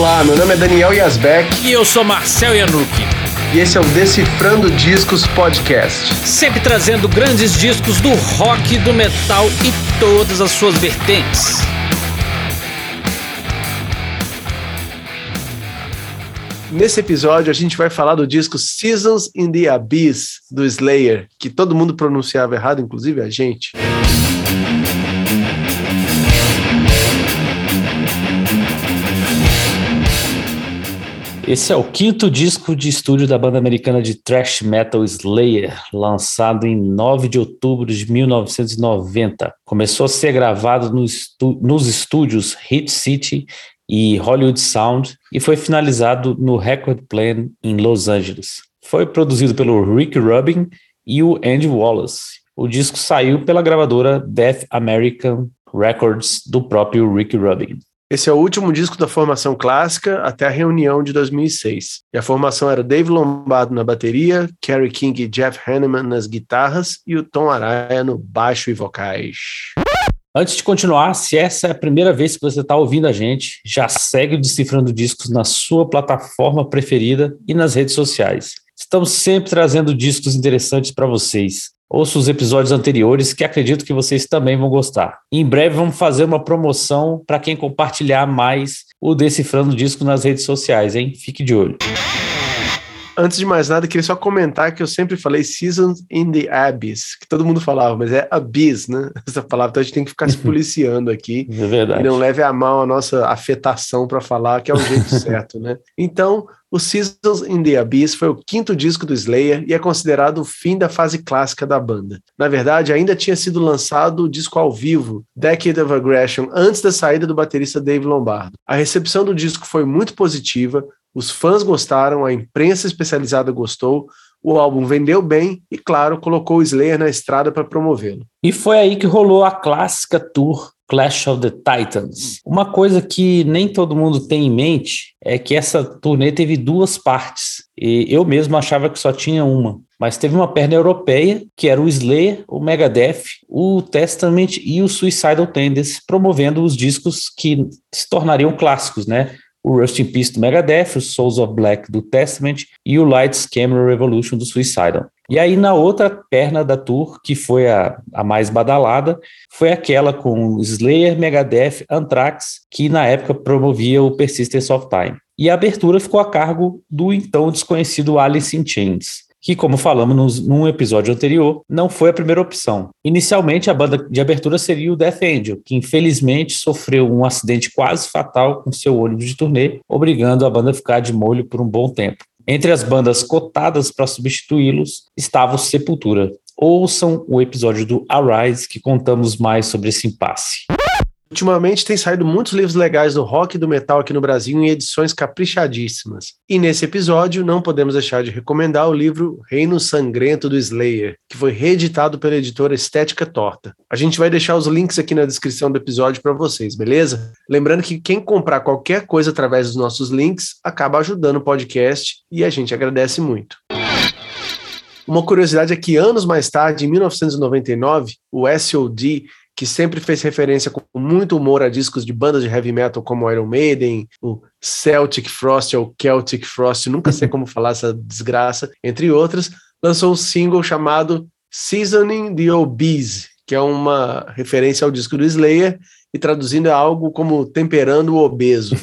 Olá, meu nome é Daniel Yazbek. E eu sou Marcel Yanuki. E esse é o Decifrando Discos Podcast. Sempre trazendo grandes discos do rock, do metal e todas as suas vertentes. Nesse episódio a gente vai falar do disco Seasons in the Abyss do Slayer, que todo mundo pronunciava errado, inclusive a gente. Esse é o quinto disco de estúdio da banda americana de thrash metal Slayer, lançado em 9 de outubro de 1990. Começou a ser gravado no estu nos estúdios Hit City e Hollywood Sound e foi finalizado no Record Plan em Los Angeles. Foi produzido pelo Rick Rubin e o Andy Wallace. O disco saiu pela gravadora Death American Records do próprio Rick Rubin. Esse é o último disco da formação clássica até a reunião de 2006. E a formação era Dave Lombardo na bateria, Kerry King e Jeff Hanneman nas guitarras e o Tom Araya no baixo e vocais. Antes de continuar, se essa é a primeira vez que você está ouvindo a gente, já segue o Decifrando Discos na sua plataforma preferida e nas redes sociais. Estamos sempre trazendo discos interessantes para vocês. Ouça os episódios anteriores que acredito que vocês também vão gostar. Em breve vamos fazer uma promoção para quem compartilhar mais o Decifrando Disco nas redes sociais, hein? Fique de olho. Antes de mais nada, queria só comentar que eu sempre falei Seasons in the Abyss, que todo mundo falava, mas é Abyss, né? Essa palavra, então a gente tem que ficar se policiando aqui. É verdade. E não leve a mal a nossa afetação para falar, que é o jeito certo, né? Então, o Seasons in the Abyss foi o quinto disco do Slayer e é considerado o fim da fase clássica da banda. Na verdade, ainda tinha sido lançado o disco ao vivo, Decade of Aggression, antes da saída do baterista Dave Lombardo. A recepção do disco foi muito positiva, os fãs gostaram, a imprensa especializada gostou, o álbum vendeu bem e, claro, colocou o Slayer na estrada para promovê-lo. E foi aí que rolou a clássica tour Clash of the Titans. Uma coisa que nem todo mundo tem em mente é que essa turnê teve duas partes. E eu mesmo achava que só tinha uma. Mas teve uma perna europeia, que era o Slayer, o Megadeth, o Testament e o Suicidal Tendencies, promovendo os discos que se tornariam clássicos, né? O Rust in Peace do Megadeth, o Souls of Black do Testament e o Lights Camera Revolution do Suicidal. E aí na outra perna da tour, que foi a, a mais badalada, foi aquela com Slayer, Megadeth, Anthrax, que na época promovia o Persistence of Time. E a abertura ficou a cargo do então desconhecido Alice in Chains que, como falamos num episódio anterior, não foi a primeira opção. Inicialmente, a banda de abertura seria o Death Angel, que infelizmente sofreu um acidente quase fatal com seu ônibus de turnê, obrigando a banda a ficar de molho por um bom tempo. Entre as bandas cotadas para substituí-los estava o Sepultura. Ouçam o episódio do Arise, que contamos mais sobre esse impasse. Ultimamente tem saído muitos livros legais do rock e do metal aqui no Brasil em edições caprichadíssimas. E nesse episódio não podemos deixar de recomendar o livro Reino Sangrento do Slayer, que foi reeditado pela editora Estética Torta. A gente vai deixar os links aqui na descrição do episódio para vocês, beleza? Lembrando que quem comprar qualquer coisa através dos nossos links acaba ajudando o podcast e a gente agradece muito. Uma curiosidade é que anos mais tarde, em 1999, o SOD que sempre fez referência com muito humor a discos de bandas de heavy metal como Iron Maiden, o Celtic Frost ou Celtic Frost, nunca sei como falar essa desgraça, entre outras, lançou um single chamado Seasoning the Obese, que é uma referência ao disco do Slayer e traduzindo é algo como temperando o obeso.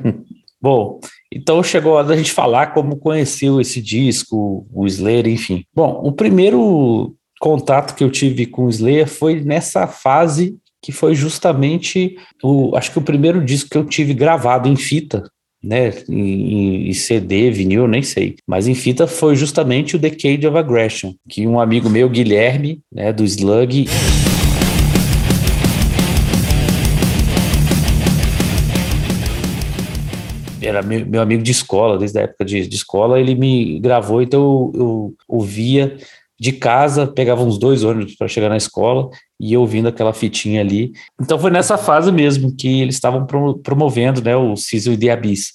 Bom, então chegou a hora da gente falar como conheceu esse disco, o Slayer, enfim. Bom, o primeiro contato que eu tive com o Slayer foi nessa fase que foi justamente o, acho que o primeiro disco que eu tive gravado em fita, né, em, em, CD, vinil, nem sei, mas em fita foi justamente o Decade of Aggression, que um amigo meu, Guilherme, né, do Slug, era meu, amigo de escola, desde a época de, de escola, ele me gravou, então eu, eu ouvia de casa, pegava uns dois ônibus para chegar na escola e ouvindo aquela fitinha ali. Então foi nessa fase mesmo que eles estavam promovendo né, o Season the Abyss.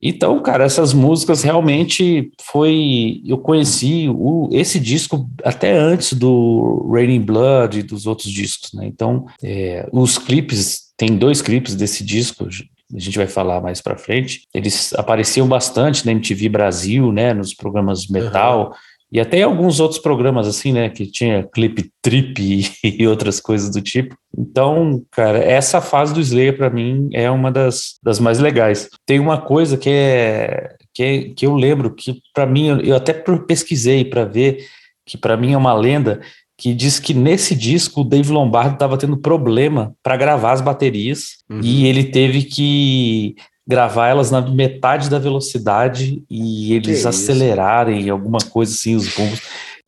Então, cara, essas músicas realmente foi. Eu conheci o, esse disco até antes do Raining Blood e dos outros discos, né? Então, é, os clipes, tem dois clipes desse disco, a gente vai falar mais para frente, eles apareciam bastante na MTV Brasil, né, nos programas metal, uhum. E até alguns outros programas assim, né, que tinha clipe trip e outras coisas do tipo. Então, cara, essa fase do Slayer para mim é uma das, das mais legais. Tem uma coisa que é que, é, que eu lembro que para mim eu, eu até pesquisei para ver que para mim é uma lenda que diz que nesse disco o Dave Lombardo estava tendo problema para gravar as baterias uhum. e ele teve que gravar elas na metade da velocidade e eles acelerarem alguma coisa assim, os bombos.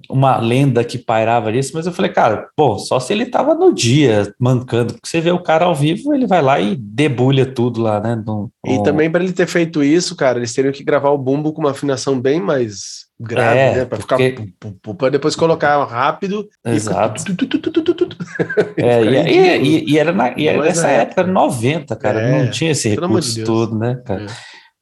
Uma lenda que pairava nisso, mas eu falei, cara, pô, só se ele tava no dia mancando, porque você vê o cara ao vivo, ele vai lá e debulha tudo lá, né? No, e no... também para ele ter feito isso, cara, eles teriam que gravar o bumbo com uma afinação bem mais grave, é, né? Para porque... ficar para depois colocar rápido. Exato. E, é, e, e, e, era, na, e era nessa é, época, 90, cara, é, não tinha esse recurso de todo, né, cara? É.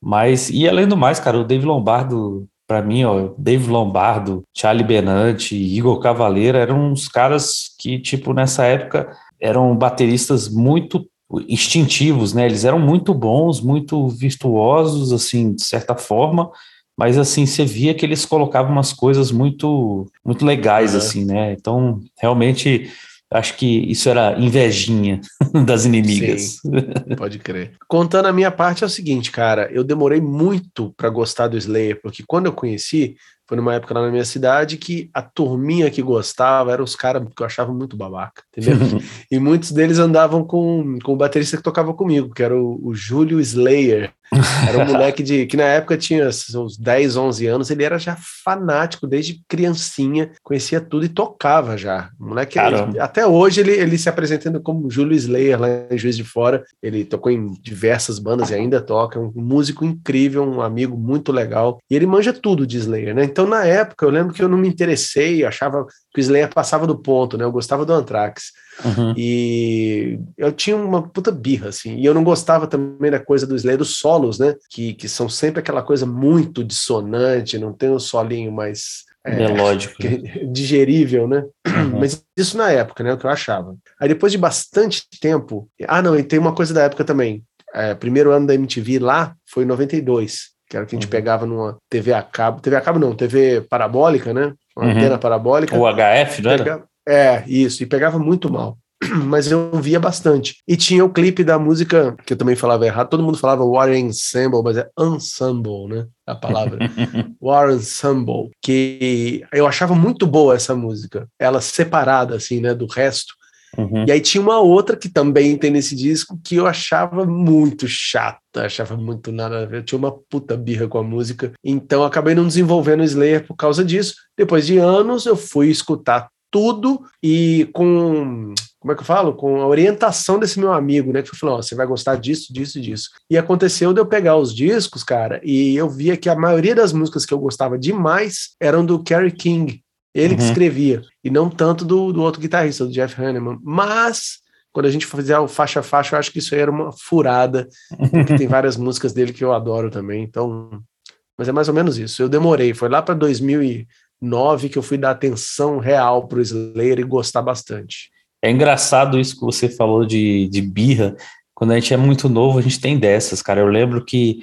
Mas, e além do mais, cara, o Dave Lombardo, para mim, ó, Dave Lombardo, Charlie Benante, Igor Cavaleira, eram uns caras que, tipo, nessa época, eram bateristas muito instintivos, né? Eles eram muito bons, muito virtuosos, assim, de certa forma, mas assim, você via que eles colocavam umas coisas muito muito legais, uhum. assim, né? Então, realmente, acho que isso era invejinha das inimigas. Sim, pode crer. Contando a minha parte, é o seguinte, cara, eu demorei muito para gostar do Slayer, porque quando eu conheci, foi numa época lá na minha cidade que a turminha que gostava eram os caras que eu achava muito babaca, entendeu? e muitos deles andavam com, com o baterista que tocava comigo, que era o, o Júlio Slayer. Era um moleque de que na época tinha uns 10, 11 anos, ele era já fanático desde criancinha, conhecia tudo e tocava já. O moleque, ele, até hoje ele, ele se apresentando como Júlio Slayer lá em Juiz de Fora. Ele tocou em diversas bandas e ainda toca, é um músico incrível, um amigo muito legal. E ele manja tudo de Slayer, né? Então, na época, eu lembro que eu não me interessei, achava que o Slayer passava do ponto, né? Eu gostava do Anthrax. Uhum. E eu tinha uma puta birra, assim. E eu não gostava também da coisa do Slayer, dos solos, né? Que, que são sempre aquela coisa muito dissonante, não tem um solinho mais. É, Melódico. digerível, né? Uhum. Mas isso na época, né? O que eu achava. Aí depois de bastante tempo. Ah, não, e tem uma coisa da época também. É, primeiro ano da MTV lá foi em 92 que era que a gente uhum. pegava numa TV a cabo, TV a cabo não, TV parabólica, né? Uma uhum. antena parabólica. O HF, não era? É, isso, e pegava muito mal. Mas eu via bastante. E tinha o clipe da música, que eu também falava errado, todo mundo falava War Ensemble, mas é Ensemble, né? A palavra. War Ensemble. Que eu achava muito boa essa música. Ela separada, assim, né, do resto. Uhum. E aí tinha uma outra que também tem nesse disco que eu achava muito chata, achava muito nada a ver. Eu tinha uma puta birra com a música. Então acabei não desenvolvendo o Slayer por causa disso. Depois de anos eu fui escutar tudo e com como é que eu falo? Com a orientação desse meu amigo, né? Que falou: oh, você vai gostar disso, disso, disso. E aconteceu de eu pegar os discos, cara, e eu via que a maioria das músicas que eu gostava demais eram do Kerry King. Ele uhum. que escrevia, e não tanto do, do outro guitarrista, do Jeff Hanneman. Mas, quando a gente fizer o faixa a faixa, eu acho que isso aí era uma furada, porque tem várias músicas dele que eu adoro também. Então, mas é mais ou menos isso. Eu demorei, foi lá para 2009 que eu fui dar atenção real para o Slayer e gostar bastante. É engraçado isso que você falou de, de birra. Quando a gente é muito novo, a gente tem dessas, cara. Eu lembro que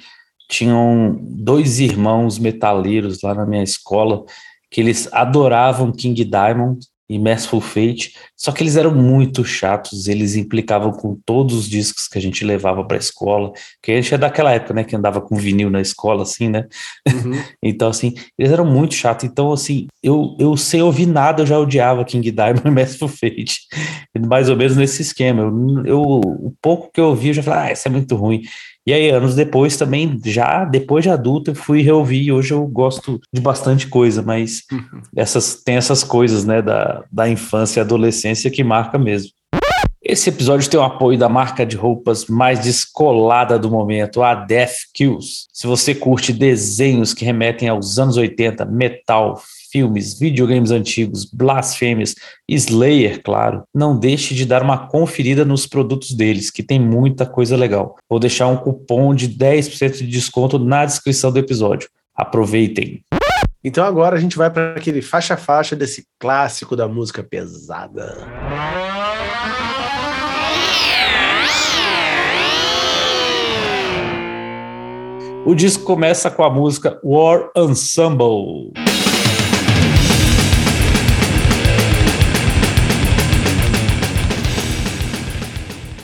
tinham dois irmãos metaleiros lá na minha escola que eles adoravam King Diamond e Merciful Fate, só que eles eram muito chatos, eles implicavam com todos os discos que a gente levava para a escola, que a gente é daquela época, né, que andava com vinil na escola, assim, né, uhum. então, assim, eles eram muito chatos, então, assim, eu, eu sem ouvir nada, eu já odiava King Diamond e Merciful Fate, mais ou menos nesse esquema, eu, eu, o pouco que eu ouvi, eu já falei, ah, isso é muito ruim, e aí, anos depois, também, já depois de adulto, eu fui reouvir e hoje eu gosto de bastante coisa, mas uhum. essas, tem essas coisas, né, da, da infância e adolescência que marca mesmo. Esse episódio tem o apoio da marca de roupas mais descolada do momento, a Death Kills. Se você curte desenhos que remetem aos anos 80, metal, filmes, videogames antigos, blasfêmias, Slayer, claro, não deixe de dar uma conferida nos produtos deles, que tem muita coisa legal. Vou deixar um cupom de 10% de desconto na descrição do episódio. Aproveitem! Então agora a gente vai para aquele faixa-faixa desse clássico da música pesada. O disco começa com a música War Ensemble.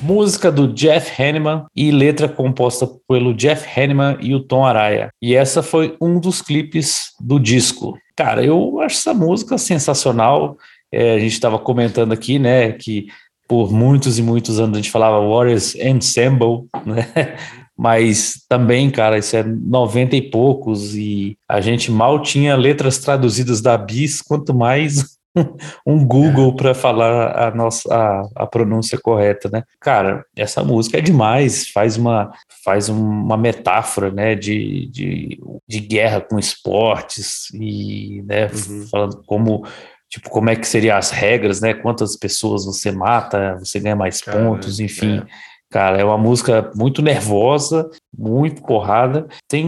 música do Jeff Hanneman e letra composta pelo Jeff Hanneman e o Tom Araya. E essa foi um dos clipes do disco. Cara, eu acho essa música sensacional. É, a gente estava comentando aqui, né, que por muitos e muitos anos a gente falava Warriors Ensemble, né? Mas também, cara, isso é 90 e poucos e a gente mal tinha letras traduzidas da Bis, quanto mais um Google para falar a nossa a, a, pronúncia correta, né? Cara, essa música é demais, faz uma faz uma metáfora, né, de, de, de guerra com esportes e, né, uhum. falando como tipo como é que seriam as regras, né? Quantas pessoas você mata, você ganha mais Cara, pontos, enfim. É. Cara, é uma música muito nervosa, muito porrada. Tem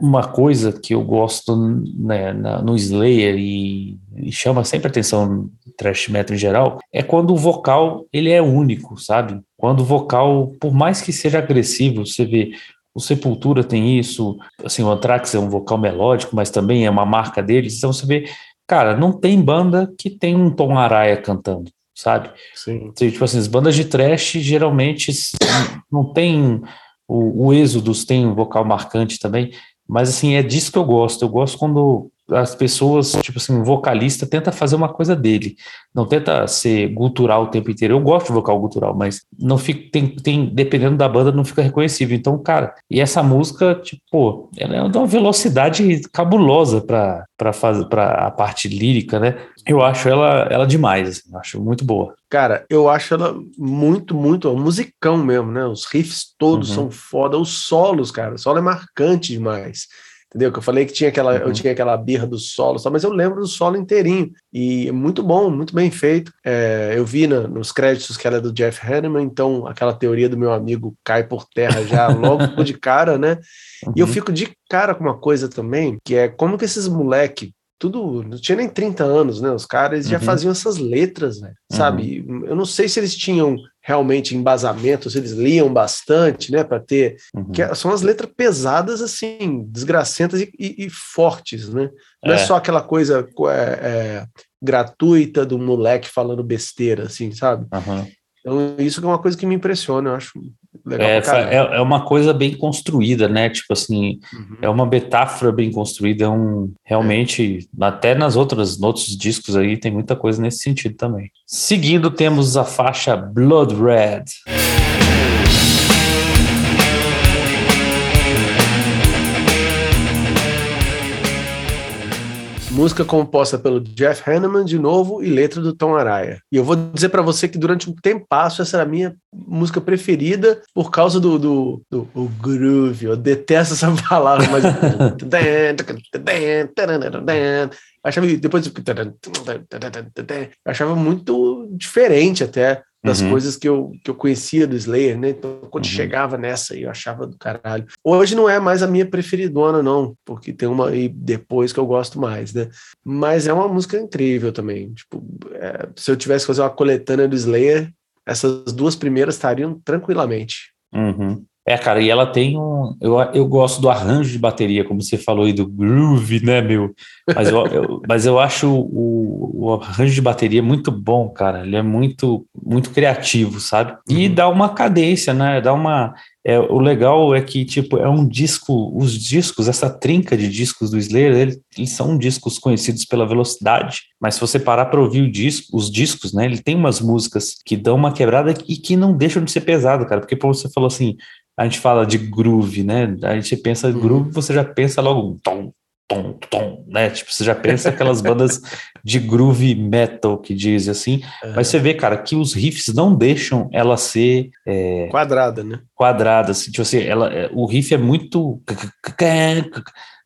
uma coisa que eu gosto né, no Slayer e, e, chama sempre atenção no thrash metal em geral, é quando o vocal ele é único, sabe? Quando o vocal, por mais que seja agressivo, você vê o Sepultura tem isso, assim, o Anthrax é um vocal melódico, mas também é uma marca deles, então você vê, cara, não tem banda que tem um Tom Araia cantando sabe? Sim. Tipo assim, as bandas de trash geralmente não tem. O, o Êxodos tem um vocal marcante também, mas assim, é disso que eu gosto. Eu gosto quando as pessoas, tipo assim, o vocalista tenta fazer uma coisa dele, não tenta ser gutural o tempo inteiro. Eu gosto de vocal gutural, mas não fica, tem, tem, dependendo da banda, não fica reconhecível. Então, cara, e essa música, tipo, ela é uma velocidade cabulosa para para fazer para a parte lírica, né? Eu acho ela ela demais, assim, acho muito boa. Cara, eu acho ela muito, muito, um musicão mesmo, né? Os riffs todos uhum. são foda, os solos, cara, o solo é marcante demais entendeu? Que eu falei que tinha aquela, uhum. eu tinha aquela birra do solo, mas eu lembro do solo inteirinho e é muito bom, muito bem feito. É, eu vi na, nos créditos que ela é do Jeff Hanneman, então aquela teoria do meu amigo cai por terra já logo de cara, né? Uhum. E eu uhum. fico de cara com uma coisa também, que é como que esses moleque tudo, não tinha nem 30 anos, né? Os caras uhum. já faziam essas letras, né? Sabe? Uhum. Eu não sei se eles tinham realmente embasamento, se eles liam bastante, né? Para ter. Uhum. Que são as letras pesadas, assim, desgracentas e, e, e fortes, né? Não é. é, só aquela coisa é, é, gratuita do moleque falando besteira, assim, sabe? Então, isso é uma coisa que me impressiona, eu acho. É, é, é, uma coisa bem construída, né? Tipo assim, uhum. é uma metáfora bem construída, é um realmente, é. até nas outras, nos outros discos aí tem muita coisa nesse sentido também. Seguindo, temos a faixa Blood Red. Música composta pelo Jeff Hanneman de novo e letra do Tom Araya. E eu vou dizer para você que durante um tempasso essa era a minha música preferida por causa do, do, do groove. Eu detesto essa palavra, mas. achava depois achava muito diferente até das uhum. coisas que eu, que eu conhecia do Slayer, né? Então, quando uhum. chegava nessa, eu achava do caralho. Hoje não é mais a minha preferidona, não, porque tem uma aí depois que eu gosto mais, né? Mas é uma música incrível também. Tipo, é, se eu tivesse que fazer uma coletânea do Slayer, essas duas primeiras estariam tranquilamente. Uhum. É, cara, e ela tem um. Eu, eu gosto do arranjo de bateria, como você falou aí, do groove, né, meu? Mas eu, eu mas eu acho o, o, arranjo de bateria muito bom, cara. Ele é muito, muito criativo, sabe? E uhum. dá uma cadência, né? Dá uma. É, o legal é que, tipo, é um disco. Os discos, essa trinca de discos do Slayer, eles, eles são discos conhecidos pela velocidade, mas se você parar para ouvir o disco, os discos, né? Ele tem umas músicas que dão uma quebrada e que não deixam de ser pesado, cara. Porque, como você falou assim, a gente fala de groove, né? A gente pensa uhum. groove, você já pensa logo tom, tom, tom, né? Tipo, você já pensa aquelas bandas de groove metal que diz assim. Uhum. Mas você vê, cara, que os riffs não deixam ela ser é, quadrada, né? Quadrada, assim, tipo assim, ela, é, o riff é muito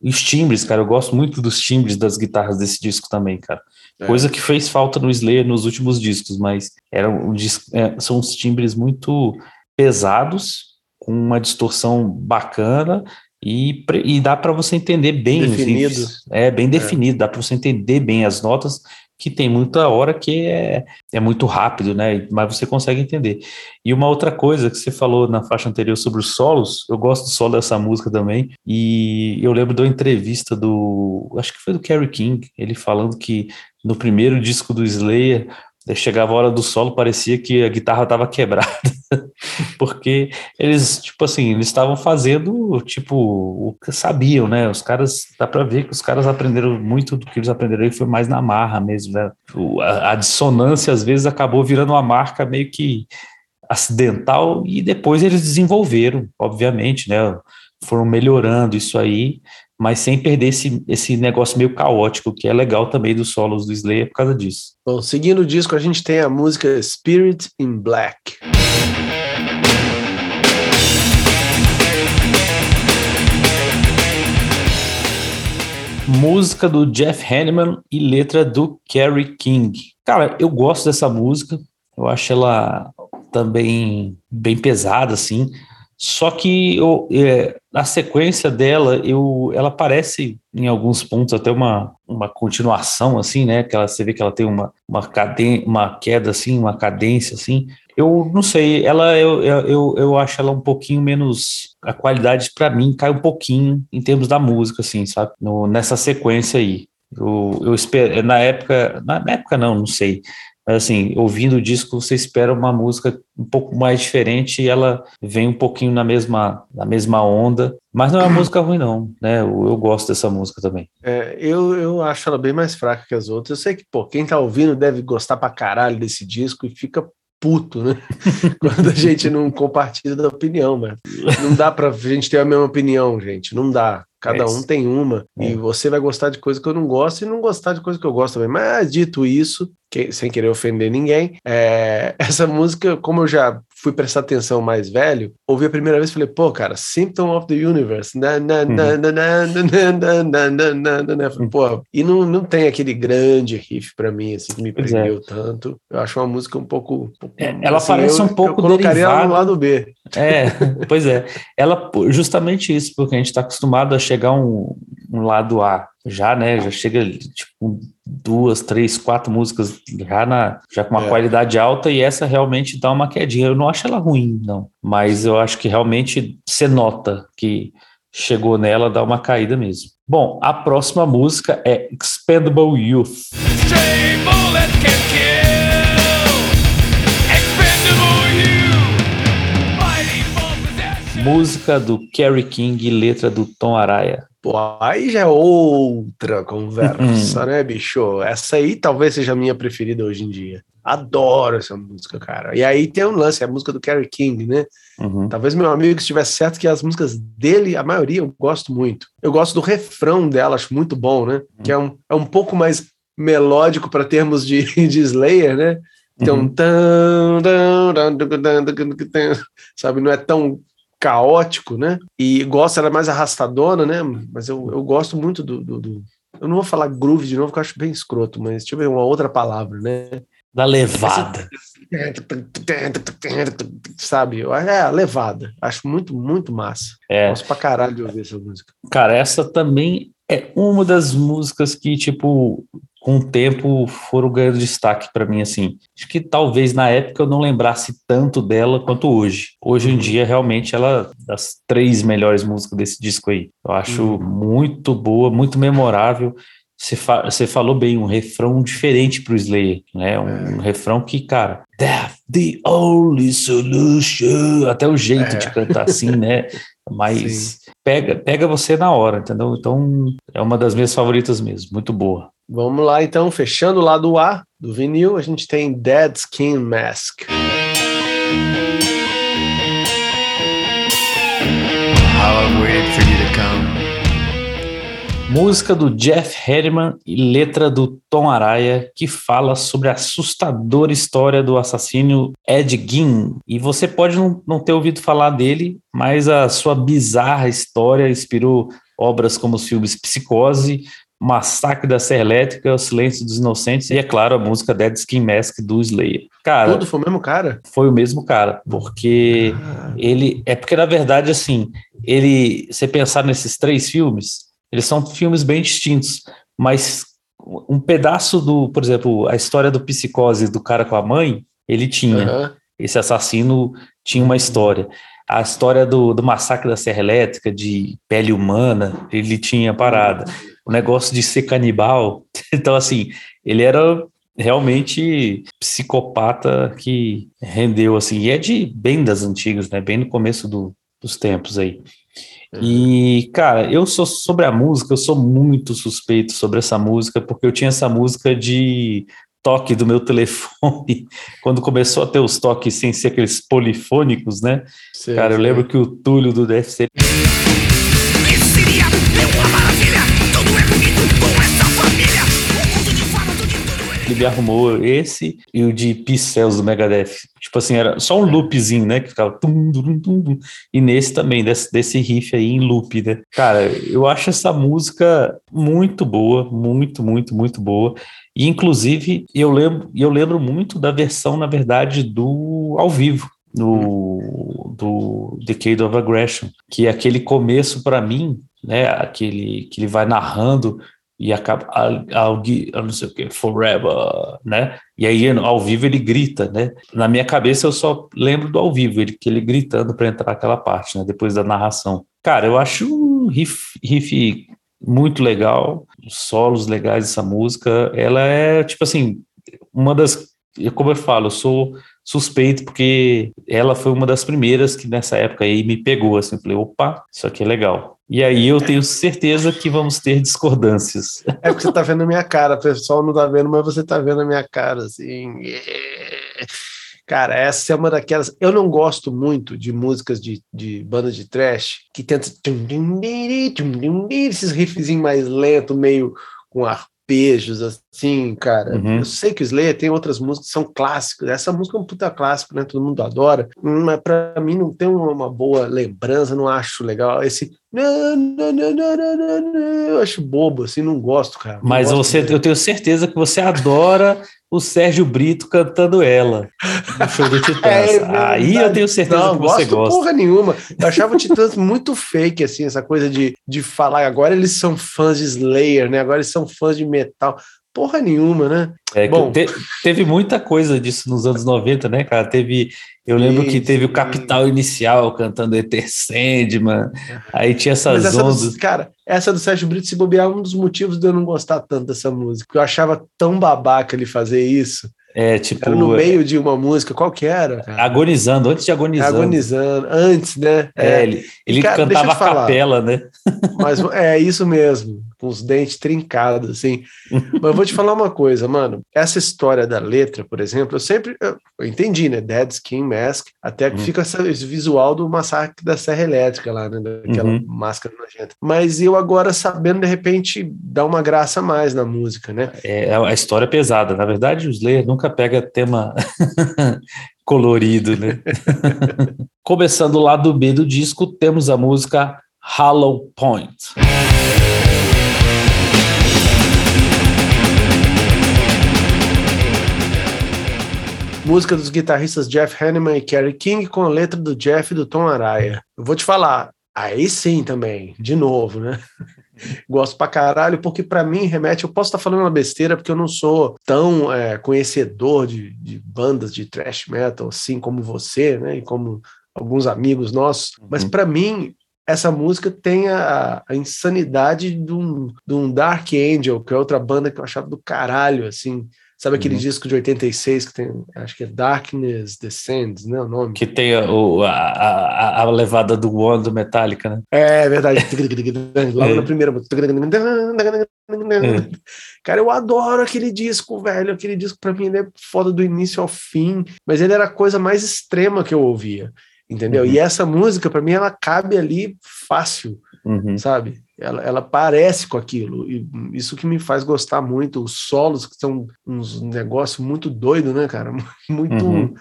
os timbres, cara, eu gosto muito dos timbres das guitarras desse disco também, cara. É. Coisa que fez falta no Slayer nos últimos discos, mas eram um, é, são os timbres muito pesados com uma distorção bacana E, e dá para você entender bem definido. os riffs. É bem definido, é. dá para você entender bem as notas, que tem muita hora que é, é muito rápido, né? Mas você consegue entender. E uma outra coisa que você falou na faixa anterior sobre os solos, eu gosto do solo dessa música também. E eu lembro uma entrevista do. Acho que foi do Kerry King, ele falando que no primeiro disco do Slayer chegava a hora do solo, parecia que a guitarra estava quebrada, porque eles, tipo assim, eles estavam fazendo, tipo, o que sabiam, né? Os caras, dá para ver que os caras aprenderam muito do que eles aprenderam e foi mais na marra mesmo, né? A, a dissonância, às vezes, acabou virando uma marca meio que acidental e depois eles desenvolveram, obviamente, né? Foram melhorando isso aí mas sem perder esse, esse negócio meio caótico, que é legal também dos solos do Slayer por causa disso. Bom, seguindo o disco, a gente tem a música Spirit in Black. Música do Jeff Hanneman e letra do Kerry King. Cara, eu gosto dessa música, eu acho ela também bem pesada, assim. Só que eu, é, a sequência dela, eu, ela parece em alguns pontos até uma, uma continuação, assim, né? Que ela, você vê que ela tem uma, uma, caden uma queda, assim, uma cadência, assim. Eu não sei, ela eu, eu, eu acho ela um pouquinho menos. A qualidade, para mim, cai um pouquinho em termos da música, assim, sabe? No, nessa sequência aí. Eu, eu espero, na época, na época não, não sei. Mas assim, ouvindo o disco, você espera uma música um pouco mais diferente e ela vem um pouquinho na mesma, na mesma onda. Mas não é uma música ruim, não, né? Eu, eu gosto dessa música também. É, eu, eu acho ela bem mais fraca que as outras. Eu sei que, pô, quem tá ouvindo deve gostar pra caralho desse disco e fica puto, né? Quando a gente não compartilha da opinião, mas não dá pra gente ter a mesma opinião, gente. Não dá. Cada é um tem uma. É. E você vai gostar de coisa que eu não gosto e não gostar de coisa que eu gosto também. Mas dito isso, que, sem querer ofender ninguém, é, essa música, como eu já fui prestar atenção mais velho, ouvi a primeira vez e falei, pô, cara, Symptom of the Universe. Pô, e não, não tem aquele grande riff para mim, assim, que me prendeu tanto. Eu acho uma música um pouco. É, ela assim, parece eu, um pouco eu colocaria derivada. no lado B. É, pois é. Ela, justamente isso, porque a gente está acostumado a chegar um, um lado A já, né? Já chega tipo duas, três, quatro músicas já, na, já com uma é. qualidade alta e essa realmente dá uma quedinha. Eu não acho ela ruim, não, mas eu acho que realmente você nota que chegou nela, dá uma caída mesmo. Bom, a próxima música é Expendable Youth. Música do Kerry King, letra do Tom Araya. Pô, aí já é outra conversa, uhum. né, bicho? Essa aí talvez seja a minha preferida hoje em dia. Adoro essa música, cara. E aí tem um lance, a música do Kerry King, né? Uhum. Talvez meu amigo estivesse certo que as músicas dele, a maioria, eu gosto muito. Eu gosto do refrão dela, acho muito bom, né? Uhum. Que é um, é um pouco mais melódico para termos de, de Slayer, né? Então, uhum. sabe, não é tão caótico, né? E gosta, ela é mais arrastadona, né? Mas eu, eu gosto muito do, do, do, Eu não vou falar groove de novo, porque eu acho bem escroto, mas deixa eu ver uma outra palavra, né? Da levada. Sabe? É, levada. Acho muito, muito massa. É. Gosto pra caralho de ouvir essa música. Cara, essa também é uma das músicas que, tipo, com o tempo foram ganhando destaque para mim assim. Acho que talvez na época eu não lembrasse tanto dela quanto hoje. Hoje em uhum. dia realmente ela é das três melhores músicas desse disco aí. Eu acho uhum. muito boa, muito memorável. Você, fa falou bem, um refrão diferente para o Slayer, né? Um, é. refrão que, cara, Death, the only solution. Até o jeito é. de cantar assim, né? Mas pega, pega você na hora, entendeu? Então é uma das minhas favoritas mesmo, muito boa. Vamos lá então, fechando o lado A do vinil, a gente tem Dead Skin Mask. Música do Jeff Herman e letra do Tom Araya, que fala sobre a assustadora história do assassino Ed Gein. E você pode não, não ter ouvido falar dele, mas a sua bizarra história inspirou obras como os filmes Psicose, Massacre da Serra Elétrica, O Silêncio dos Inocentes e, é claro, a música Dead Skin Mask do Slayer. Cara, Tudo foi o mesmo cara? foi o mesmo cara, porque Ah, ele é porque na verdade assim, ele, você pensar nesses três filmes, eles são filmes bem distintos, mas um pedaço do, por exemplo, a história do psicose do cara com a mãe, ele tinha. aham. Esse assassino tinha uma história. A história do, do massacre da Serra Elétrica, de pele humana, ele tinha parada. O negócio de ser canibal. Então, assim, ele era realmente psicopata que rendeu, assim. E é de bem das antigas, né? Bem no começo do- dos tempos aí. E, cara, eu sou sobre a música, eu sou muito suspeito sobre essa música, porque eu tinha essa música de toque do meu telefone, quando começou a ter os toques sem ser aqueles polifônicos, né? Sei, Cara, eu lembro que o Túlio do DFC ele arrumou esse e o de Pixels do Megadeth. Tipo assim, era só um loopzinho, né? Que ficava. tum, dum, dum, dum. E nesse também, desse, desse riff aí em loop, né? Cara, eu acho essa música muito boa, muito, muito, muito boa. E inclusive, eu lembro, eu lembro muito da versão, na verdade, do ao vivo. No, do Decade of Aggression, que é aquele começo para mim, né? Aquele que ele vai narrando e acaba eu não sei o que, forever, né? E aí ao vivo ele grita, né? Na minha cabeça eu só lembro do ao vivo, ele que ele gritando para entrar aquela parte, né? Depois da narração. Cara, eu acho um riff, riff muito legal, solos legais dessa música. Ela é tipo assim, uma das, como eu falo, eu sou suspeito porque ela foi uma das primeiras que nessa época aí me pegou assim, eu falei, opa, isso aqui é legal. E aí eu tenho certeza que vamos ter discordâncias. É porque você tá vendo a minha cara, o pessoal não tá vendo, mas você tá vendo a minha cara, assim. é. Cara, essa é uma daquelas. Eu não gosto muito de músicas de, de banda de trash que tenta. Esses riffzinhos mais lentos, meio com arpejos, assim, cara. Uhum. Eu sei que o Slayer tem outras músicas que são clássicos. Essa música é um puta clássico, né? Todo mundo adora. Mas pra mim não tem uma, boa lembrança, não acho legal. Esse. Eu acho bobo, assim, não gosto, cara. Não Mas gosto você, eu tenho certeza que você adora o Sérgio Brito cantando ela no show do Titãs. É Aí eu tenho certeza não, que você gosto gosta. porra nenhuma. Eu achava o Titãs muito fake, assim, essa coisa de, de falar. Agora eles são fãs de Slayer, né? Agora eles são fãs de metal. Porra nenhuma, né? É, Bom. te- teve muita coisa disso nos anos 90, né, cara? Teve, eu lembro Sim, que teve o sim. Capital Inicial cantando Ether Sandman, aí tinha essas essa ondas. do, cara, essa do Sérgio Brito se bobear é um dos motivos de eu não gostar tanto dessa música. Eu achava tão babaca ele fazer isso. É, tipo, Era no é, meio de uma música, qual que era? Cara? agonizando, antes de agonizando. Agonizando, antes, né? É, ele, ele cara, cantava a capela, né? Mas é isso mesmo, com os dentes trincados, assim. Mas eu vou te falar uma coisa, mano. Essa história da letra, por exemplo, eu sempre eu, eu entendi, né? Dead Skin Mask, até que Uhum. fica essa- esse visual do massacre da Serra Elétrica lá, né? Daquela Uhum. máscara nojenta. Mas eu agora sabendo, de repente, dá uma graça a mais na música, né? É a história é pesada. Na verdade, o Slayer nunca pega tema colorido, né? Começando o lado B do disco, temos a música Hollow Point. Música dos guitarristas Jeff Hanneman e Kerry King com a letra do Jeff e do Tom Araya. Eu vou te falar, aí sim também, de novo, né? Gosto pra caralho, porque pra mim remete. Eu posso estar falando uma besteira, porque eu não sou tão é, conhecedor de, de bandas de thrash metal assim como você, né? E como alguns amigos nossos, mas Uhum. pra mim. Essa música tem a, a insanidade de um, de um Dark Angel, que é outra banda que eu achava do caralho, assim. Sabe aquele Uhum. disco de 86 que tem, acho que é Darkness Descends, né? O nome. Que tem a, a, a, levada do One do Metallica, né? É verdade. Logo É. na primeira música. Cara, eu adoro aquele disco, velho. Aquele disco, pra mim, ele é foda do início ao fim. Mas ele era a coisa mais extrema que eu ouvia. Entendeu? Uhum. E essa música, pra mim, ela cabe ali fácil, Uhum. sabe? Ela, ela parece com aquilo. E isso que me faz gostar muito. Os solos, que são uns negócios muito doido, né, cara? Muito. Uhum.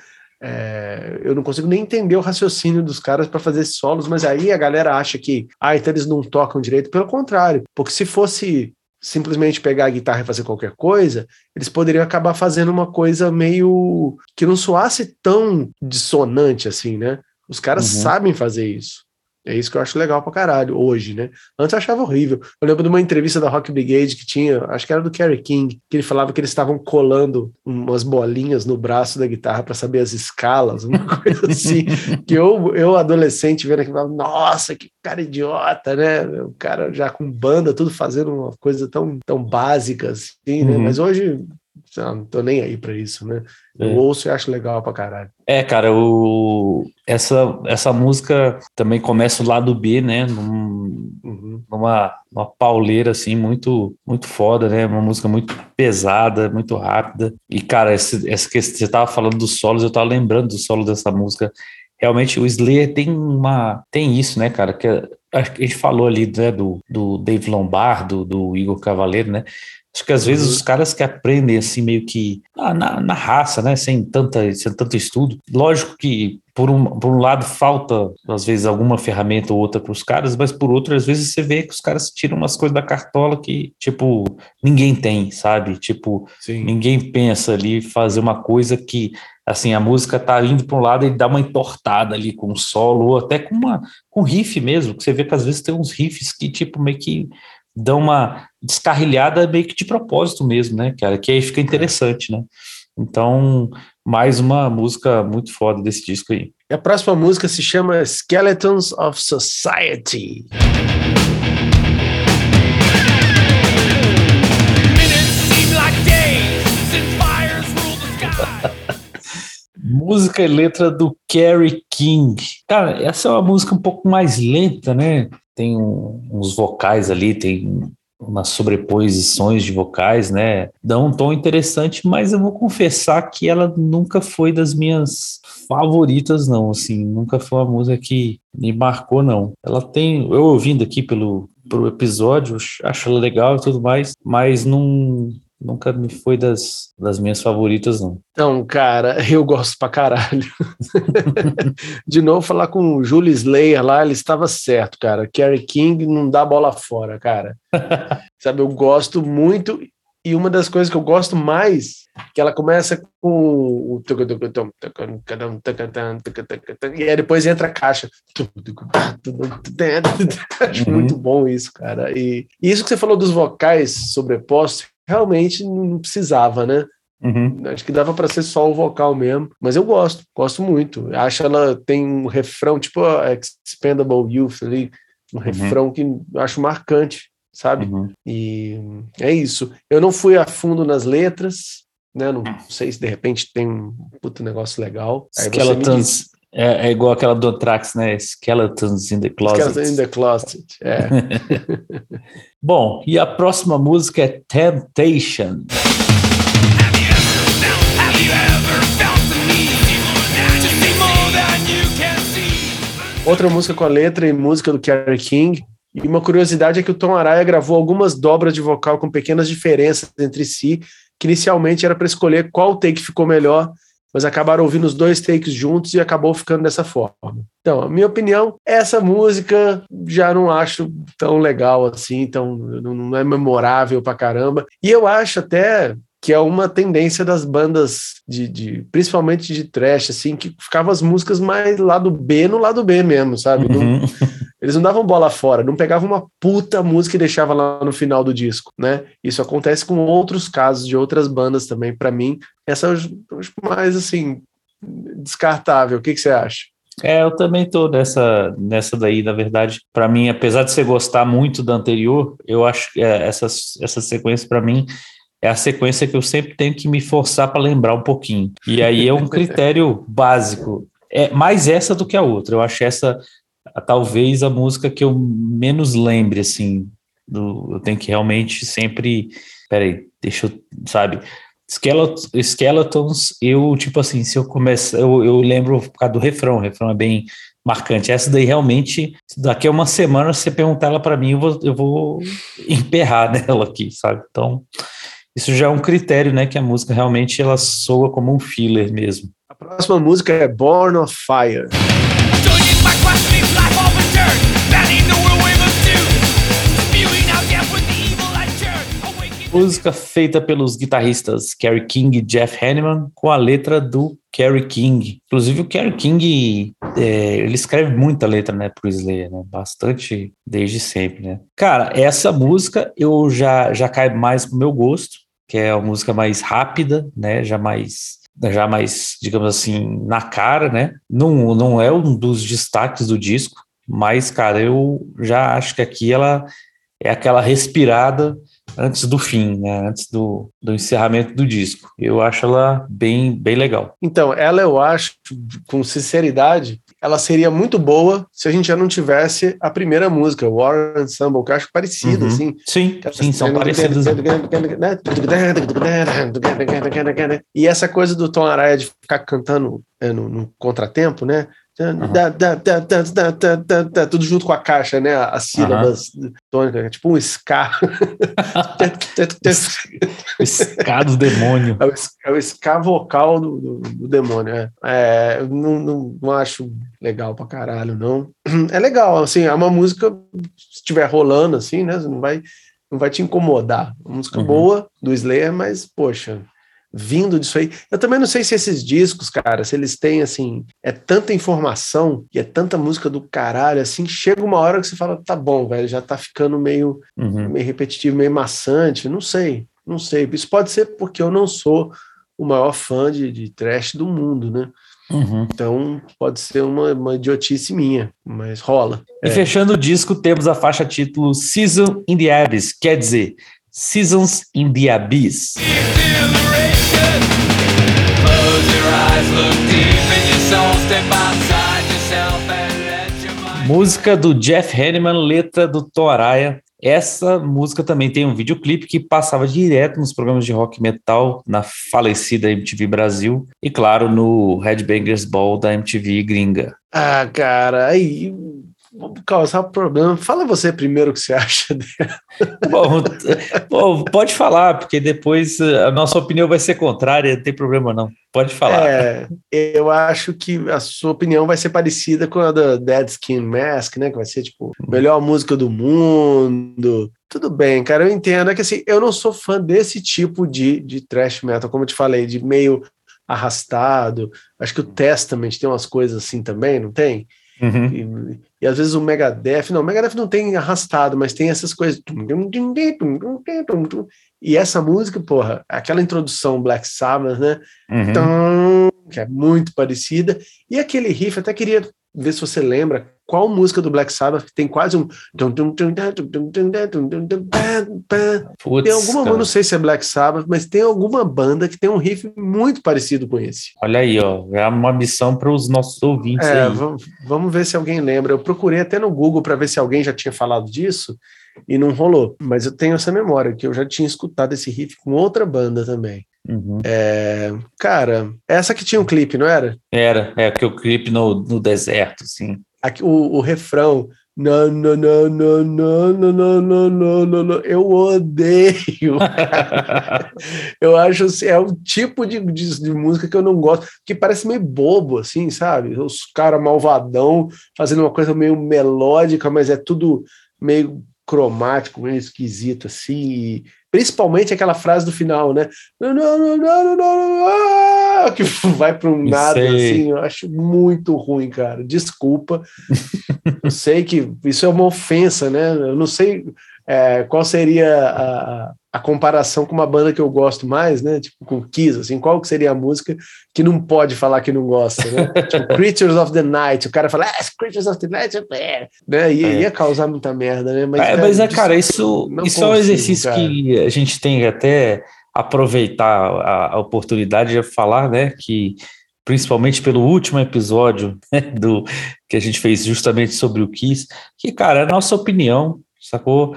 É, eu não consigo nem entender o raciocínio dos caras para fazer solos, mas aí a galera acha que, ah, então eles não tocam direito. Pelo contrário, porque se fosse simplesmente pegar a guitarra e fazer qualquer coisa, eles poderiam acabar fazendo uma coisa meio que não soasse tão dissonante assim, né? Os caras Uhum. sabem fazer isso. É isso que eu acho legal pra caralho, hoje, né? Antes eu achava horrível. Eu lembro de uma entrevista da Rock Brigade que tinha, acho que era do Kerry King, que ele falava que eles estavam colando umas bolinhas no braço da guitarra pra saber as escalas, uma coisa assim. que eu, eu adolescente, vendo aquilo, falava, nossa, que cara idiota, né? O cara já com banda, tudo fazendo uma coisa tão, tão básica assim, né? Uhum. Mas hoje, não tô nem aí pra isso, né? Eu É. ouço e acho legal pra caralho. É, cara, o... essa, essa música também começa o lado B, né? Num- Uhum. numa, numa pauleira assim muito muito foda, né? Uma música muito pesada, muito rápida. E cara, esse, essa que você tava falando dos solos, eu tava lembrando do solo dessa música. Realmente o Slayer tem uma tem isso, né, cara? Que a gente falou ali né, do, do Dave Lombardo, do Igor Cavaleiro, né? Acho que às vezes Uhum. os caras que aprendem assim meio que ah, na, na raça, né? Sem, tanta, sem tanto estudo. Lógico que por um, por um lado falta às vezes alguma ferramenta ou outra para os caras, mas por outro às vezes você vê que os caras tiram umas coisas da cartola que tipo ninguém tem, sabe? Tipo Sim. ninguém pensa ali fazer uma coisa que assim a música tá indo para um lado e dá uma entortada ali com um solo ou até com uma com riff mesmo, que você vê que às vezes tem uns riffs que tipo meio que dão uma descarrilhada meio que de propósito mesmo, né, cara? Que aí fica interessante, né? Então, mais uma música muito foda desse disco aí. E a próxima música se chama Skeletons of Society. Música e letra do Kerry King. Cara, essa é uma música um pouco mais lenta, né? Tem um- uns vocais ali, tem umas sobreposições de vocais, né? Dá um tom interessante, mas eu vou confessar que ela nunca foi das minhas favoritas, não. Assim, nunca foi uma música que me marcou, não. Ela tem, eu ouvindo aqui pelo, pelo episódio, acho ela legal e tudo mais, mas não, nunca me foi das, das minhas favoritas, não. Então, cara, eu gosto pra caralho. De novo, falar com o Julio Slayer lá, ele estava certo, cara. Kerry King não dá bola fora, cara. Sabe, eu gosto muito. E uma das coisas que eu gosto mais, que ela começa com o. E aí depois entra a caixa. Acho Uhum. muito bom isso, cara. E e isso que você falou dos vocais sobrepostos, realmente não precisava, né? Uhum. Acho que dava para ser só o vocal mesmo, mas eu gosto, gosto muito. Acho ela tem um refrão tipo a Expendable Youth ali, um refrão que eu acho marcante, sabe? Uhum. E é isso. Eu não fui a fundo nas letras, né? Não sei se de repente tem um puto negócio legal. Skeletons é, é igual aquela do Anthrax, né? Skeletons in the Closet. Skeleton in the Closet. É. Bom, e a próxima música é Temptation. Outra música com a letra e música do Kerry King. E uma curiosidade é que o Tom Araya gravou algumas dobras de vocal com pequenas diferenças entre si, que inicialmente era para escolher qual take ficou melhor, mas acabaram ouvindo os dois takes juntos e acabou ficando dessa forma. Então, a minha opinião, essa música já não acho tão legal assim, então não não é memorável pra caramba. E eu acho até que é uma tendência das bandas de, de principalmente de trash, assim, que ficavam as músicas mais lado B no lado B mesmo, sabe? Não- Uhum. eles não davam bola fora, não pegavam uma puta música e deixavam lá no final do disco, né? Isso acontece com outros casos de outras bandas também. Pra mim, essa acho mais assim descartável. O que, que você acha? É, eu também tô nessa, nessa daí, na verdade. Pra mim, apesar de você gostar muito da anterior, eu acho que é, essa, essa sequência, pra mim, é a sequência que eu sempre tenho que me forçar para lembrar um pouquinho. E aí é um critério básico. É mais essa do que a outra. Eu acho essa a- talvez a música que eu menos lembre, assim. Do, eu tenho que realmente sempre. Peraí, deixa eu. Sabe? Skelet- Skeletons, eu, tipo assim, se eu começar. Eu, eu lembro por causa do refrão. O refrão é bem marcante. Essa daí realmente, daqui a uma semana, se você perguntar ela para mim, eu vou, eu vou emperrar nela aqui, sabe? Então, isso já é um critério, né? Que a música realmente ela soa como um filler mesmo. A próxima música é Born of Fire. Música feita pelos guitarristas Kerry King e Jeff Hanneman, com a letra do Kerry King. Inclusive, o Kerry King, é, ele escreve muita letra, né, pro Slayer, né? Bastante desde sempre, né? Cara, essa música eu já, já cai mais pro meu gosto, que é uma música mais rápida, né? Já mais já mais, digamos assim, na cara, né? Não, não é um dos destaques do disco, mas, cara, eu já acho que aqui ela é aquela respirada antes do fim, né? Antes do, do encerramento do disco. Eu acho ela bem, bem legal. Então, ela eu acho, com sinceridade, ela seria muito boa se a gente já não tivesse a primeira música, War Ensemble, que eu acho parecida, Uhum. assim. Sim, sim, são parecidas. E essa coisa do Tom Araya de ficar cantando é, no, no contratempo, né? Da, tudo junto com a caixa, né? As sílabas tônicas, é tipo um ska. Ska do demônio. É o, es- é o ska vocal do, do, do demônio. É. É, eu não, não, não acho legal pra caralho, não. É legal, assim, é uma música, se estiver rolando, assim, né? Não vai, não vai te incomodar. Uma música Uhum. boa do Slayer, mas, poxa, vindo disso aí. Eu também não sei se esses discos, cara, se eles têm, assim, é tanta informação e é tanta música do caralho, assim, chega uma hora que você fala, tá bom, velho, já tá ficando meio Uhum. meio repetitivo, meio maçante, não sei, não sei. Isso pode ser porque eu não sou o maior fã de, de trash do mundo, né? Uhum. Então pode ser uma, uma idiotice minha, mas rola. E fechando o disco, temos a faixa título Season in the Abyss, quer dizer, Seasons in the Abyss. Música do Jeff Hanneman, letra do Tom Araya. Essa música também tem um videoclipe que passava direto nos programas de rock metal na falecida MTV Brasil e, claro, no Headbangers Ball da MTV gringa. Ah, cara, aí causar problema. Fala você primeiro o que você acha dela. Bom, bom, pode falar, porque depois eh, a nossa opinião vai ser contrária, não tem problema não. Pode falar. É, eu acho que a sua opinião vai ser parecida com a da Dead Skin Mask, né? Que vai ser tipo melhor música do mundo. Tudo bem, cara, eu entendo. É que assim, eu não sou fã desse tipo de, de thrash metal, como eu te falei, de meio arrastado. Acho que o Testament tem umas coisas assim também, não tem? Uhum. E, às vezes o Megadeth, não, o Megadeth não tem arrastado, mas tem essas coisas. E essa música, porra, aquela introdução Black Sabbath, né? Uhum. Que é muito parecida. E aquele riff, até queria ver se você lembra qual música do Black Sabbath tem quase um. Putz, Tem alguma, não sei se é Black Sabbath, mas tem alguma banda que tem um riff muito parecido com esse. Olha aí, ó, é uma missão para os nossos ouvintes É, vamos ver se alguém lembra. Eu procurei até no Google para ver se alguém já tinha falado disso e não rolou. Mas eu tenho essa memória que eu já tinha escutado esse riff com outra banda também. Uhum. É, cara, essa que tinha um clipe, não era? Era, é que o clipe no, no deserto, sim. Aqui, o, o refrão. Não, não, não, não, não, não, não, não, não, não, não. Eu odeio. eu acho assim, é um tipo de, de, de música que eu não gosto, que parece meio bobo, assim, sabe? Os caras malvadão fazendo uma coisa meio melódica, mas é tudo meio cromático, meio esquisito, assim. E principalmente aquela frase do final, né? Não, não, não, não, não, não, não, que vai para um nada, assim. Eu acho muito ruim, cara. Desculpa. eu sei que isso é uma ofensa, né? Eu não sei é, qual seria a, a comparação com uma banda que eu gosto mais, né? Tipo, com Kiss, assim, qual que seria a música que não pode falar que não gosta, né? tipo, Creatures of the Night, o cara fala, ah, Creatures of the Night, é, né? Ia, É. ia causar muita merda, né? Mas, é, mas é, cara, isso, isso é um consigo, exercício cara. que a gente tem que até aproveitar a, a oportunidade de falar, né? Que principalmente pelo último episódio né, do que a gente fez justamente sobre o Kiss, que, cara, é a nossa opinião, sacou?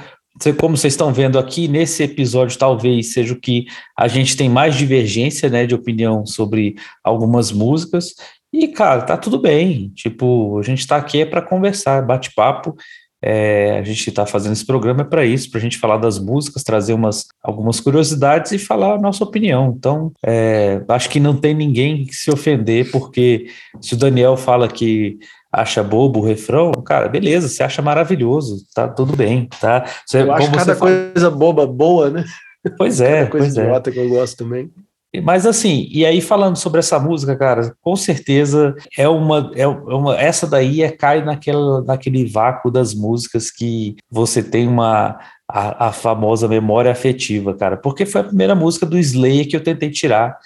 Como vocês estão vendo aqui, nesse episódio talvez seja o que a gente tem mais divergência né, de opinião sobre algumas músicas. E, cara, tá tudo bem. Tipo, a gente tá aqui é para conversar, bate-papo. É, a gente está fazendo esse programa para isso, para a gente falar das músicas, trazer umas, algumas curiosidades e falar a nossa opinião. Então, é, acho que não tem ninguém que se ofender, porque se o Daniel fala que acha bobo o refrão, cara, beleza, você acha maravilhoso, tá tudo bem, tá? Você, Eu acho cada fala- coisa boba boa, né? Pois é, Cada coisa pois é. idiota que eu gosto também. Mas assim, e aí falando sobre essa música, cara, com certeza é uma, é uma essa daí é, cai naquela, naquele vácuo das músicas que você tem uma a, a famosa memória afetiva, cara, porque foi a primeira música do Slayer que eu tentei tirar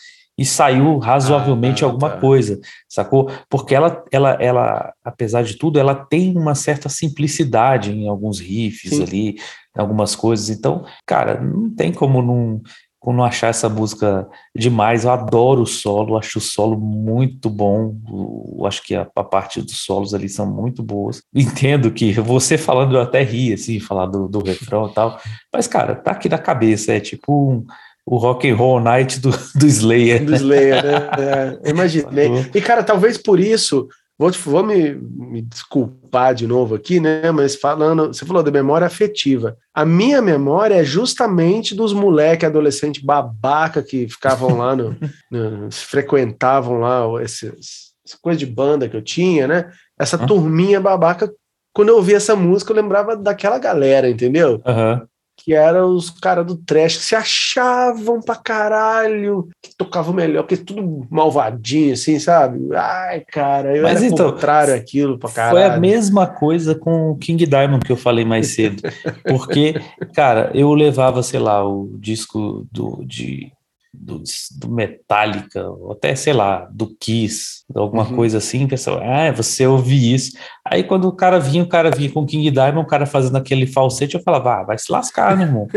e saiu razoavelmente Ah, alguma tá. coisa, sacou? Porque ela, ela, ela, apesar de tudo, ela tem uma certa simplicidade em alguns riffs Sim. ali, em algumas coisas. Então, cara, não tem como não, como não achar essa música demais. Eu adoro o solo, acho o solo muito bom. O- acho que a, a parte dos solos ali são muito boas. Entendo que você falando, eu até ri, assim, falar do, do refrão e tal. Mas, cara, tá aqui na cabeça. É tipo um- o Rock and Roll Night do, do Slayer. Do Slayer, né? É, imaginei. E, cara, talvez por isso, vou, te- vou me, me desculpar de novo aqui, né? Mas falando, você falou da memória afetiva. A minha memória é justamente dos moleque adolescente babaca que ficavam lá no, no- frequentavam lá esses, essa coisa de banda que eu tinha, né? Essa turminha babaca. Quando eu ouvia essa música, eu lembrava daquela galera, entendeu? Aham. Que eram os caras do trash que se achavam pra caralho, que tocavam melhor, porque tudo malvadinho, assim, sabe? Ai, cara, eu Mas era então, contrário àquilo pra caralho. Foi a mesma coisa com o King Diamond que eu falei mais cedo. Porque, cara, eu levava, sei lá, o disco do, de, do, do Metallica, ou até, sei lá, do Kiss, alguma Uhum. coisa assim, pessoal, ah, você ouvi isso. Aí quando o cara vinha, o cara vinha com o King Diamond, o cara fazendo aquele falsete, eu falava, ah, vai se lascar, meu irmão.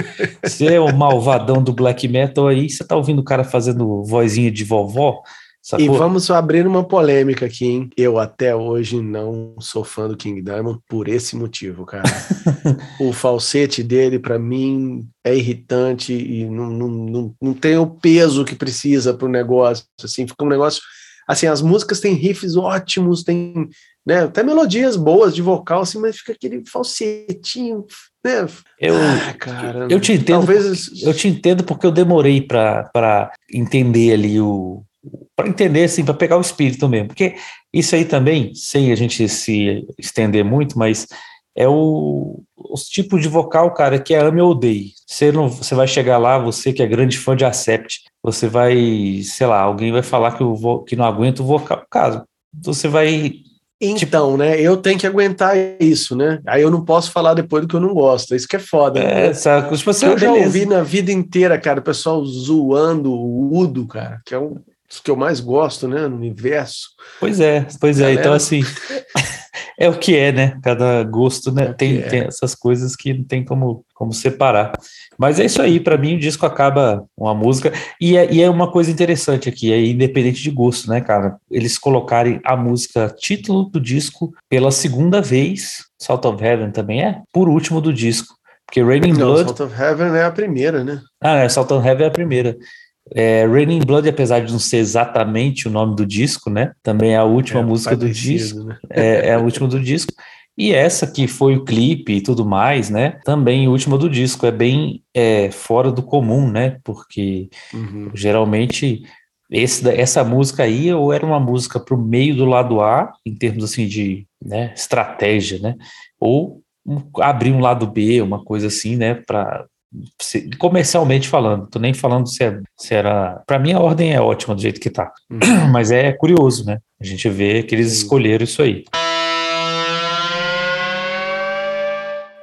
Você é o malvadão do black metal aí, você tá ouvindo o cara fazendo vozinha de vovó? E Sacou? vamos abrir uma polêmica aqui, hein? Eu até hoje não sou fã do King Diamond por esse motivo, cara. o falsete dele, pra mim, é irritante e não, não, não, não tem o peso que precisa pro negócio. Assim, fica um negócio. Assim, as músicas têm riffs ótimos, tem né, até melodias boas de vocal, assim, mas fica aquele falsetinho, né? Eu, Ah, cara, eu te entendo Talvez Eu te entendo porque eu demorei para entender ali o. para entender, assim, para pegar o espírito mesmo. Porque isso aí também, sem a gente se estender muito, mas é o, os tipos de vocal, cara, que é ame ou odeie. Você, não, você vai chegar lá, você que é grande fã de Acept, você vai, sei lá, alguém vai falar que, o que não aguenta o vocal. Caso, você vai. Então, né? Eu tenho que aguentar isso, né? Aí eu não posso falar depois do que eu não gosto. Isso que é foda. É, né? sabe, tipo assim, eu já beleza. ouvi na vida inteira, cara, o pessoal zoando o Udo, cara, que é um dos que eu mais gosto, né? No universo. Pois é, pois é. Galera. Então, assim, é o que é, né? Cada gosto, né? É tem, é. tem essas coisas que não tem como, como separar. Mas é isso aí, para mim o disco acaba uma música. E é, e é uma coisa interessante aqui, é independente de gosto, né, cara? Eles colocarem a música título do disco pela segunda vez, Salt of Heaven também é, por último do disco. Porque Raining Não, Blood. Salt of Heaven é a primeira, né? Ah, é, Salt of Heaven é a primeira. É, Raining Blood, apesar de não ser exatamente o nome do disco, né? Também é a última É, música do disco. né? É, é a última do disco. E essa que foi o clipe e tudo mais, né? Também a última do disco. É bem é, fora do comum, né? Porque Uhum. geralmente esse, essa música aí ou era uma música para o meio do lado A, em termos assim de né, estratégia, né? Ou abrir um lado B, uma coisa assim, né? Para comercialmente falando, tô nem falando se, é- se era. Para mim a ordem é ótima do jeito que tá, Uhum. mas é curioso, né? A gente vê que eles Sim. escolheram isso aí.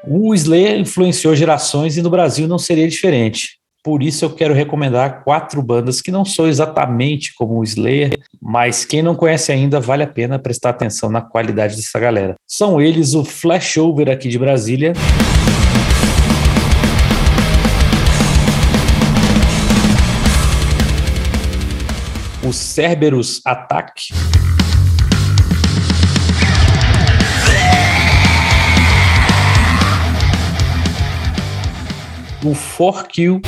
O Slayer influenciou gerações e no Brasil não seria diferente. Por isso eu quero recomendar quatro bandas que não são exatamente como o Slayer, mas quem não conhece ainda vale a pena prestar atenção na qualidade dessa galera. São eles o Flashover aqui de Brasília, o Cerberus Attack, o 4Q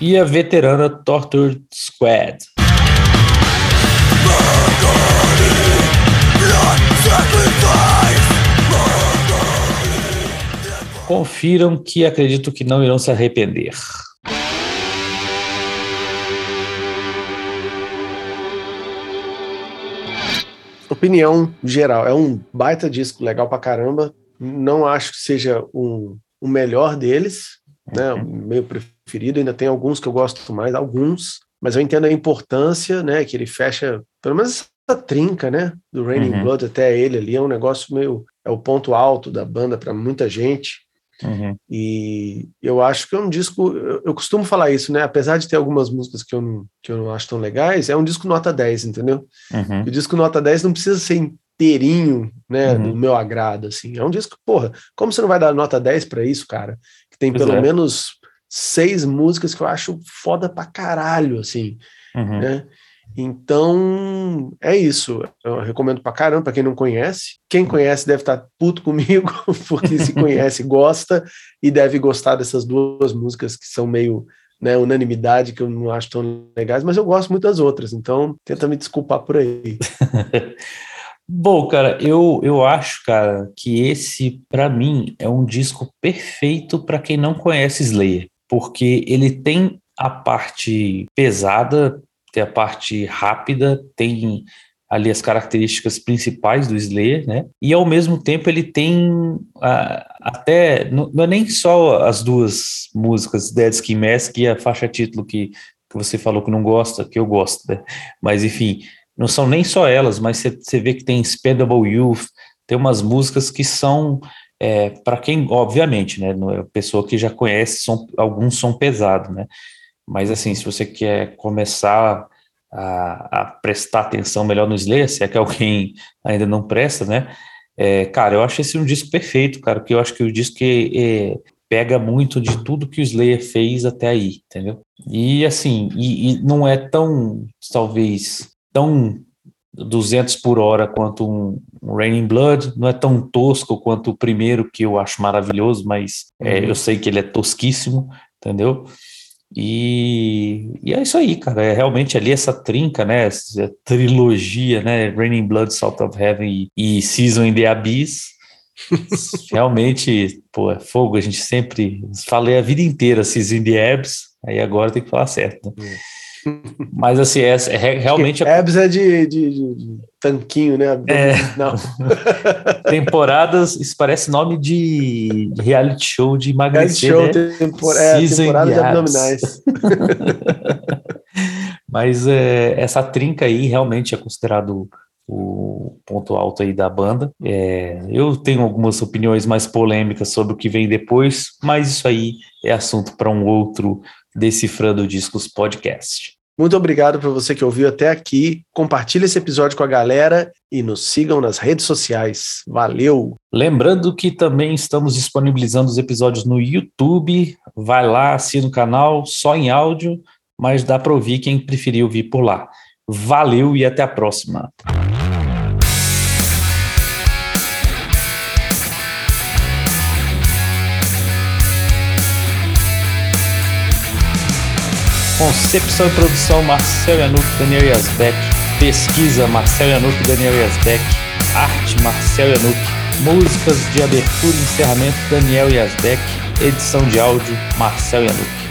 e a veterana Tortured Squad. Confiram que acredito que não irão se arrepender. Opinião geral, é um baita disco legal pra caramba. Não acho que seja um, o melhor deles, né? O meu preferido. Ainda tem alguns que eu gosto mais, alguns, mas eu entendo a importância, né? Que ele fecha, pelo menos essa trinca, né? Do Raining Uhum. Blood até ele ali é um negócio meio é o ponto alto da banda para muita gente. Uhum. E eu acho que é um disco. Eu, eu costumo falar isso, né? Apesar de ter algumas músicas que eu, não, que eu não acho tão legais, é um disco nota 10, entendeu? Uhum. O disco nota 10 não precisa ser inteirinho, né? Uhum. Do meu agrado, assim. É um disco, porra, como você não vai dar nota 10 para isso, cara? Que tem Pois pelo é. menos seis músicas que eu acho foda pra caralho, assim Uhum. né? Então, é isso. Eu recomendo pra caramba, pra quem não conhece. Quem conhece deve estar puto comigo, porque se conhece, gosta, e deve gostar dessas duas músicas que são meio né, unanimidade, que eu não acho tão legais, mas eu gosto muito das outras, então tenta me desculpar por aí. Bom, cara, eu, eu acho, cara, que esse, pra mim, é um disco perfeito para quem não conhece Slayer, porque ele tem a parte pesada, tem a parte rápida, tem ali as características principais do Slayer, né? E ao mesmo tempo ele tem ah, até não, não é nem só as duas músicas, Dead Skin Mask e a faixa título que, que você falou que não gosta, que eu gosto, né? Mas enfim, não são nem só elas, mas você- vê que tem Spendable Youth, tem umas músicas que são, é, para quem, obviamente, né, é pessoa que já conhece, são, alguns são pesados, né, mas assim, se você quer começar a, a prestar atenção melhor no Slayer, se é que alguém ainda não presta, né, é, cara, eu acho esse um disco perfeito, cara, porque eu acho que o disco que, é, pega muito de tudo que o Slayer fez até aí, entendeu? E assim, e, e não é tão, talvez, tão 200 por hora quanto um, um Raining Blood, não é tão tosco quanto o primeiro, que eu acho maravilhoso, mas é, Uhum. eu sei que ele é tosquíssimo, entendeu? E, e é isso aí, cara, é realmente ali essa trinca, né, essa trilogia, né, Raining Blood, Salt of Heaven e, e Season in the Abyss, realmente, pô, é fogo, a gente sempre, falei a vida inteira Season in the Abyss, aí agora tem que falar certo, né? Mas assim, é, é re- realmente a Ebs é de, de- de- tanquinho, né? É. Não. temporadas, isso parece nome de reality show de Reality emagrecer, show, né? tempor é, Season temporada de in the abdominais. Mas é, essa trinca aí realmente é considerado o ponto alto aí da banda. É, eu tenho algumas opiniões mais polêmicas sobre o que vem depois, mas isso aí é assunto para um outro Decifrando Discos podcast. Muito obrigado para você que ouviu até aqui. Compartilhe esse episódio com a galera e nos sigam nas redes sociais. Valeu! Lembrando que também estamos disponibilizando os episódios no YouTube. Vai lá, assina o canal, só em áudio, mas dá para ouvir quem preferir ouvir por lá. Valeu e até a próxima. Concepção e produção Marcel Yanuk, Daniel Yazbek. Pesquisa Marcel Yanuk, Daniel Yazbek. Arte Marcel Yanuk. Músicas de abertura e encerramento Daniel Yazbek. Edição de áudio Marcel Yanuk.